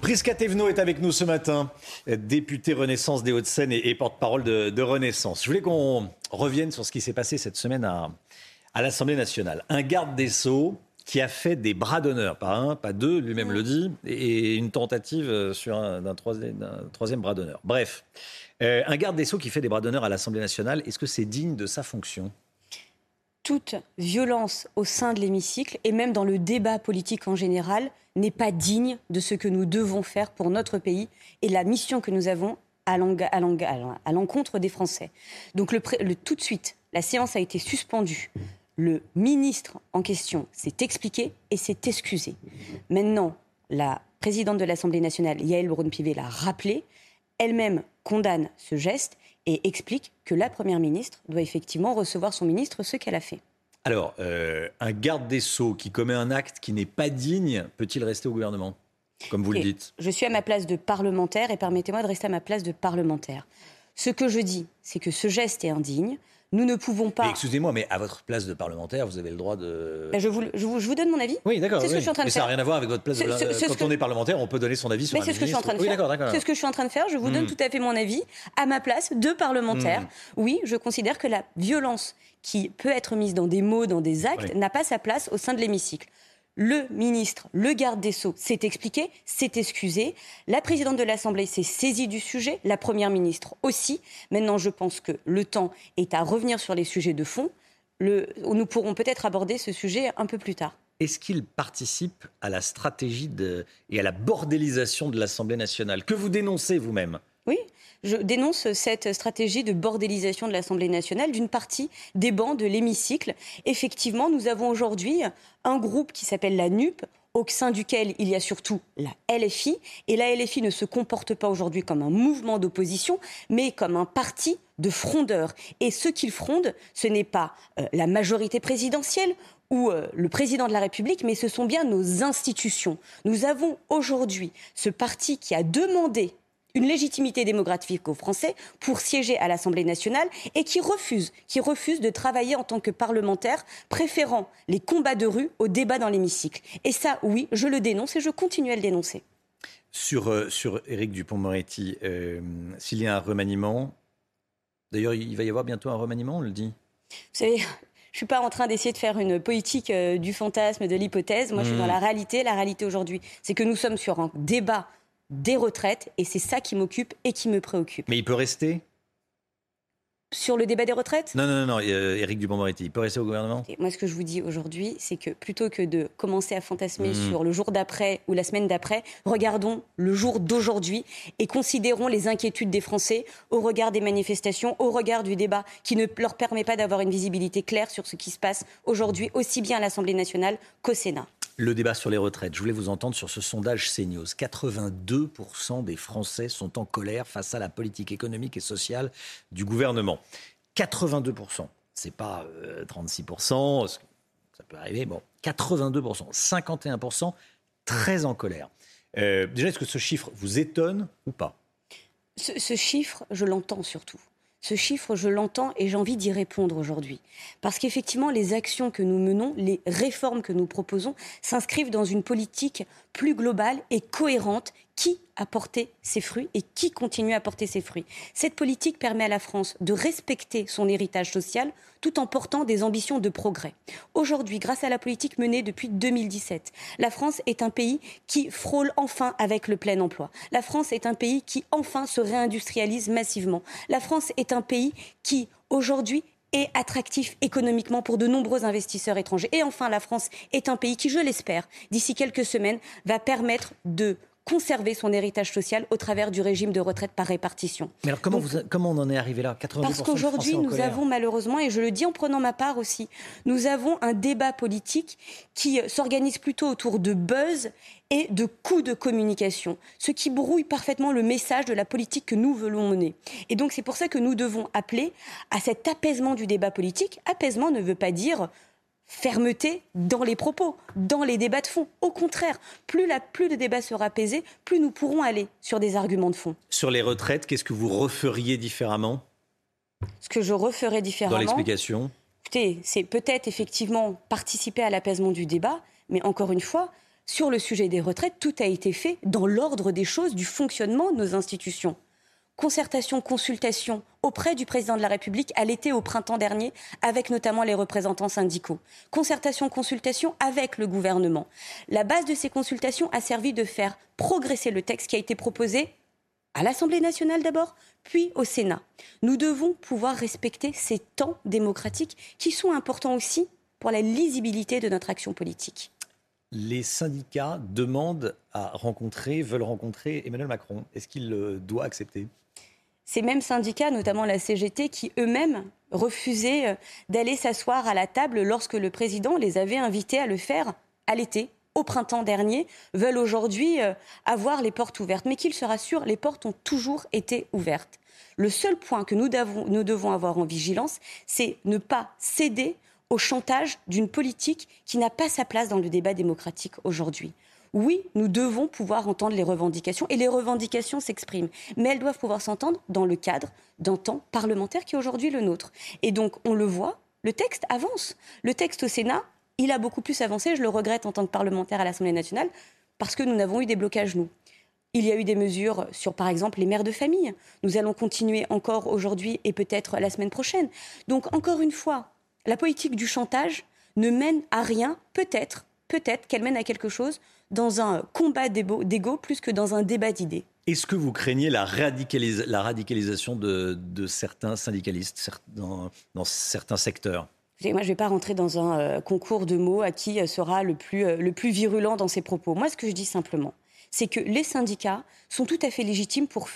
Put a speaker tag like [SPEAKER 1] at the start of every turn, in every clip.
[SPEAKER 1] Prisca Thévenot est avec nous ce matin, députée Renaissance des Hauts-de-Seine et, porte-parole de, Renaissance. Je voulais qu'on revienne sur ce qui s'est passé cette semaine à, l'Assemblée nationale. Un garde des Sceaux qui a fait des bras d'honneur, pas un, pas deux, lui-même le dit, et une tentative sur un, d'un, troisième, d'un troisième bras d'honneur. Bref, euh, un garde des Sceaux qui fait des bras d'honneur à l'Assemblée nationale, est-ce que c'est digne de sa fonction?
[SPEAKER 2] Toute violence au sein de l'hémicycle et même dans le débat politique en général n'est pas digne de ce que nous devons faire pour notre pays et la mission que nous avons à l'encontre des Français. Donc tout de suite, la séance a été suspendue. Le ministre en question s'est expliqué et s'est excusé. Maintenant, la présidente de l'Assemblée nationale, Yael Braun-Pivet, l'a rappelé. Elle-même condamne ce geste et explique que la Première ministre doit effectivement recevoir son ministre, ce qu'elle a fait.
[SPEAKER 1] Alors, euh, un garde des Sceaux qui commet un acte qui n'est pas digne, peut-il rester au gouvernement Comme vous
[SPEAKER 2] Et
[SPEAKER 1] le dites?
[SPEAKER 2] Je suis à ma place de parlementaire et permettez-moi de rester à ma place de parlementaire. Ce que je dis, c'est que ce geste est indigne. Nous ne pouvons pas.
[SPEAKER 1] Excusez-moi, mais à votre place de parlementaire, vous avez le droit de.
[SPEAKER 2] Ben, je, vous, je, vous, je, vous, donne mon avis.
[SPEAKER 1] Oui, d'accord.
[SPEAKER 2] C'est ce que je suis en train de
[SPEAKER 1] mais
[SPEAKER 2] faire.
[SPEAKER 1] ça n'a rien à voir avec votre place. De... Quand
[SPEAKER 2] ce que-
[SPEAKER 1] on est parlementaire, on peut donner son avis sur
[SPEAKER 2] Mais c'est ce que je suis en train de faire.
[SPEAKER 1] Oui, d'accord, d'accord.
[SPEAKER 2] C'est ce que je suis en train de faire. Je vous donne
[SPEAKER 1] Mm.
[SPEAKER 2] tout à fait mon avis à ma place de parlementaire.
[SPEAKER 1] Mm.
[SPEAKER 2] Oui, je considère que la violence qui peut être mise dans des mots, dans des actes,
[SPEAKER 1] Oui.
[SPEAKER 2] n'a pas sa place au sein de l'hémicycle. Le ministre, le garde des Sceaux s'est expliqué, s'est excusé. La présidente de l'Assemblée s'est saisie du sujet, la première ministre aussi. Maintenant, je pense que le temps est à revenir sur les sujets de fond. Le- nous pourrons peut-être aborder ce sujet un peu plus tard.
[SPEAKER 1] Est-ce qu'il participe à la stratégie et à la bordélisation de l'Assemblée nationale? Que vous dénoncez vous-même?
[SPEAKER 2] Oui, je dénonce cette stratégie de bordélisation de l'Assemblée nationale d'une partie des bancs de l'hémicycle. Effectivement, nous avons aujourd'hui un groupe qui s'appelle la NUP au sein duquel il y a surtout la LFI. Et la LFI ne se comporte pas aujourd'hui comme un mouvement d'opposition, mais comme un parti de frondeurs. Et ce qu'ils frondent, ce n'est pas euh, la majorité présidentielle ou euh, le président de la République, mais ce sont bien nos institutions. Nous avons aujourd'hui ce parti qui a demandé une légitimité démographique aux Français pour siéger à l'Assemblée nationale et qui refuse, qui refuse de travailler en tant que parlementaire, préférant les combats de rue aux débats dans l'hémicycle. Et ça, oui, je le dénonce et je continue à le dénoncer.
[SPEAKER 1] Sur, euh, sur Éric Dupont-Moretti, euh, s'il y a un remaniement, d'ailleurs il va y avoir bientôt un remaniement, on le dit?
[SPEAKER 2] Vous savez, je suis pas en train d'essayer de faire une politique euh, du fantasme, de l'hypothèse. Moi, je suis dans la réalité. La réalité aujourd'hui, c'est que nous sommes sur un débat des retraites et c'est ça qui m'occupe et qui me préoccupe.
[SPEAKER 1] Mais il peut rester?
[SPEAKER 2] Sur le débat des retraites?
[SPEAKER 1] Non, non, non, non euh, Éric Dupont-Moretti, il peut rester au gouvernement?
[SPEAKER 2] Et moi, ce que je vous dis aujourd'hui, c'est que plutôt que de commencer à fantasmer
[SPEAKER 1] Mhm.
[SPEAKER 2] sur le jour d'après ou la semaine d'après, regardons le jour d'aujourd'hui et considérons les inquiétudes des Français au regard des manifestations, au regard du débat qui ne leur permet pas d'avoir une visibilité claire sur ce qui se passe aujourd'hui, aussi bien à l'Assemblée nationale qu'au Sénat.
[SPEAKER 1] Le débat sur les retraites, je voulais vous entendre sur ce sondage CNews. 82% des Français sont en colère face à la politique économique et sociale du gouvernement. 82%, c'est pas euh, 36%, ça peut arriver, bon, 82%, 51% très en colère. Euh, déjà, est-ce que ce chiffre vous étonne ou pas?
[SPEAKER 2] Ce chiffre, je l'entends surtout. Ce chiffre, je l'entends et j'ai envie d'y répondre aujourd'hui. Parce qu'effectivement, les actions que nous menons, les réformes que nous proposons, s'inscrivent dans une politique plus globale et cohérente qui a porté ses fruits et qui continue à porter ses fruits. Cette politique permet à la France de respecter son héritage social tout en portant des ambitions de progrès. Aujourd'hui, grâce à la politique menée depuis 2017, la France est un pays qui frôle enfin avec le plein emploi. La France est un pays qui enfin se réindustrialise massivement. La France est un pays qui, aujourd'hui, est attractif économiquement pour de nombreux investisseurs étrangers. Et enfin, la France est un pays qui, je l'espère, d'ici quelques semaines, va permettre de conserver son héritage social au travers du régime de retraite par répartition.
[SPEAKER 1] Mais alors comment, vous, comment on en est arrivé là?
[SPEAKER 2] Parce qu'aujourd'hui, nous avons malheureusement, et je le dis en prenant ma part aussi, nous avons un débat politique qui s'organise plutôt autour de buzz et de coups de communication, ce qui brouille parfaitement le message de la politique que nous voulons mener. Et donc c'est pour ça que nous devons appeler à cet apaisement du débat politique. Apaisement ne veut pas dire fermeté dans les propos, dans les débats de fond. Au contraire, plus, la, plus le débat sera apaisé, plus nous pourrons aller sur des arguments de fond.
[SPEAKER 1] Sur les retraites, qu'est-ce que vous referiez différemment
[SPEAKER 2] Ce que je referais différemment.
[SPEAKER 1] Dans l'explication
[SPEAKER 2] Écoutez, c'est peut-être effectivement participer à l'apaisement du débat, mais encore une fois, sur le sujet des retraites, tout a été fait dans l'ordre des choses du fonctionnement de nos institutions. Concertation, consultation auprès du président de la République à l'été au printemps dernier, avec notamment les représentants syndicaux. Concertation, consultation avec le gouvernement. La base de ces consultations a servi de faire progresser le texte qui a été proposé à l'Assemblée nationale d'abord, puis au Sénat. Nous devons pouvoir respecter ces temps démocratiques qui sont importants aussi pour la lisibilité de notre action politique
[SPEAKER 1] les syndicats demandent à rencontrer, veulent rencontrer Emmanuel Macron. Est-ce qu'il doit accepter?
[SPEAKER 2] Ces mêmes syndicats, notamment la CGT, qui eux-mêmes refusaient euh, d'aller s'asseoir à la table lorsque le président les avait invités à le faire à l'été, au printemps dernier, veulent aujourd'hui euh, avoir les portes ouvertes. Mais qu'ils se rassurent, les portes ont toujours été ouvertes. Le seul point que nous devons, nous devons avoir en vigilance, c'est ne pas céder au chantage d'une politique qui n'a pas sa place dans le débat démocratique aujourd'hui. Oui, nous devons pouvoir entendre les revendications et les revendications s'expriment, mais elles doivent pouvoir s'entendre dans le cadre d'un temps parlementaire qui est aujourd'hui le nôtre. Et donc, on le voit, le texte avance. Le texte au Sénat, il a beaucoup plus avancé, je le regrette en tant que parlementaire à l'Assemblée nationale, parce que nous n'avons eu des blocages, nous. Il y a eu des mesures sur, par exemple, les mères de famille. Nous allons continuer encore aujourd'hui et peut-être la semaine prochaine. Donc, encore une fois, la politique du chantage ne mène à rien, peut-être, peut-être qu'elle mène à quelque chose dans un combat d'ego plus que dans un débat d'idées.
[SPEAKER 1] Est-ce que vous craignez la, radicalisation de, certains syndicalistes dans, certains secteurs?
[SPEAKER 2] Moi, je ne vais pas rentrer dans un euh, concours de mots à qui euh, sera le plus, euh, le plus virulent dans ses propos. Moi, ce que je dis simplement, c'est que les syndicats sont tout à fait légitimes pour,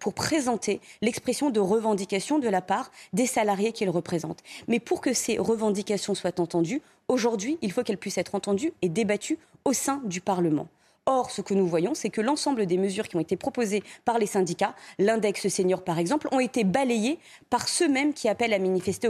[SPEAKER 2] pour présenter l'expression de revendication de la part des salariés qu'ils représentent. Mais pour que ces revendications soient entendues, aujourd'hui, il faut qu'elles puissent être entendues et débattues au sein du Parlement. Or, ce que nous voyons, c'est que l'ensemble des mesures qui ont été proposées par les syndicats, l'index senior par exemple, ont été balayées par ceux-mêmes qui appellent à manifester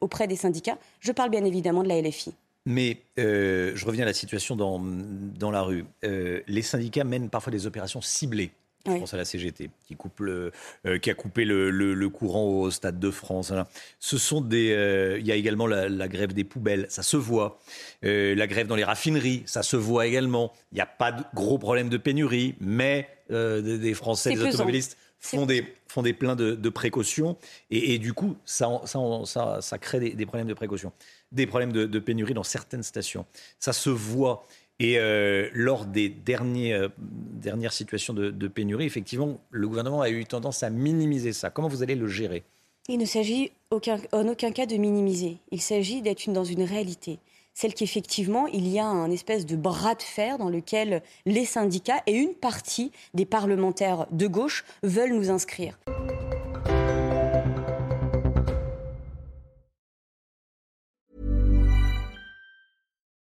[SPEAKER 2] auprès des syndicats. Je parle bien évidemment de la LFI.
[SPEAKER 1] Mais euh, je reviens à la situation dans, dans la rue. Euh, les syndicats mènent parfois des opérations ciblées. Je pense à la CGT qui, coupe le, euh, qui a coupé le, le, courant au Stade de France. Ce sont des. il y a également la, grève des poubelles, ça se voit. la grève dans les raffineries, ça se voit également. Il n'y a pas de gros problème de pénurie, mais des, Français, des automobilistes font des, font des pleins de, précautions. Et, du coup, ça, ça, ça, crée des, des problèmes de précaution des problèmes de, pénurie dans certaines stations. Ça se voit. Et euh, lors des euh, dernières situations de, pénurie, effectivement, le gouvernement a eu tendance à minimiser ça. Comment vous allez le gérer?
[SPEAKER 2] Il ne s'agit en aucun cas de minimiser. Il s'agit d'être dans une réalité. Celle qu'effectivement, il y a un espèce de bras de fer dans lequel les syndicats et une partie des parlementaires de gauche veulent nous inscrire.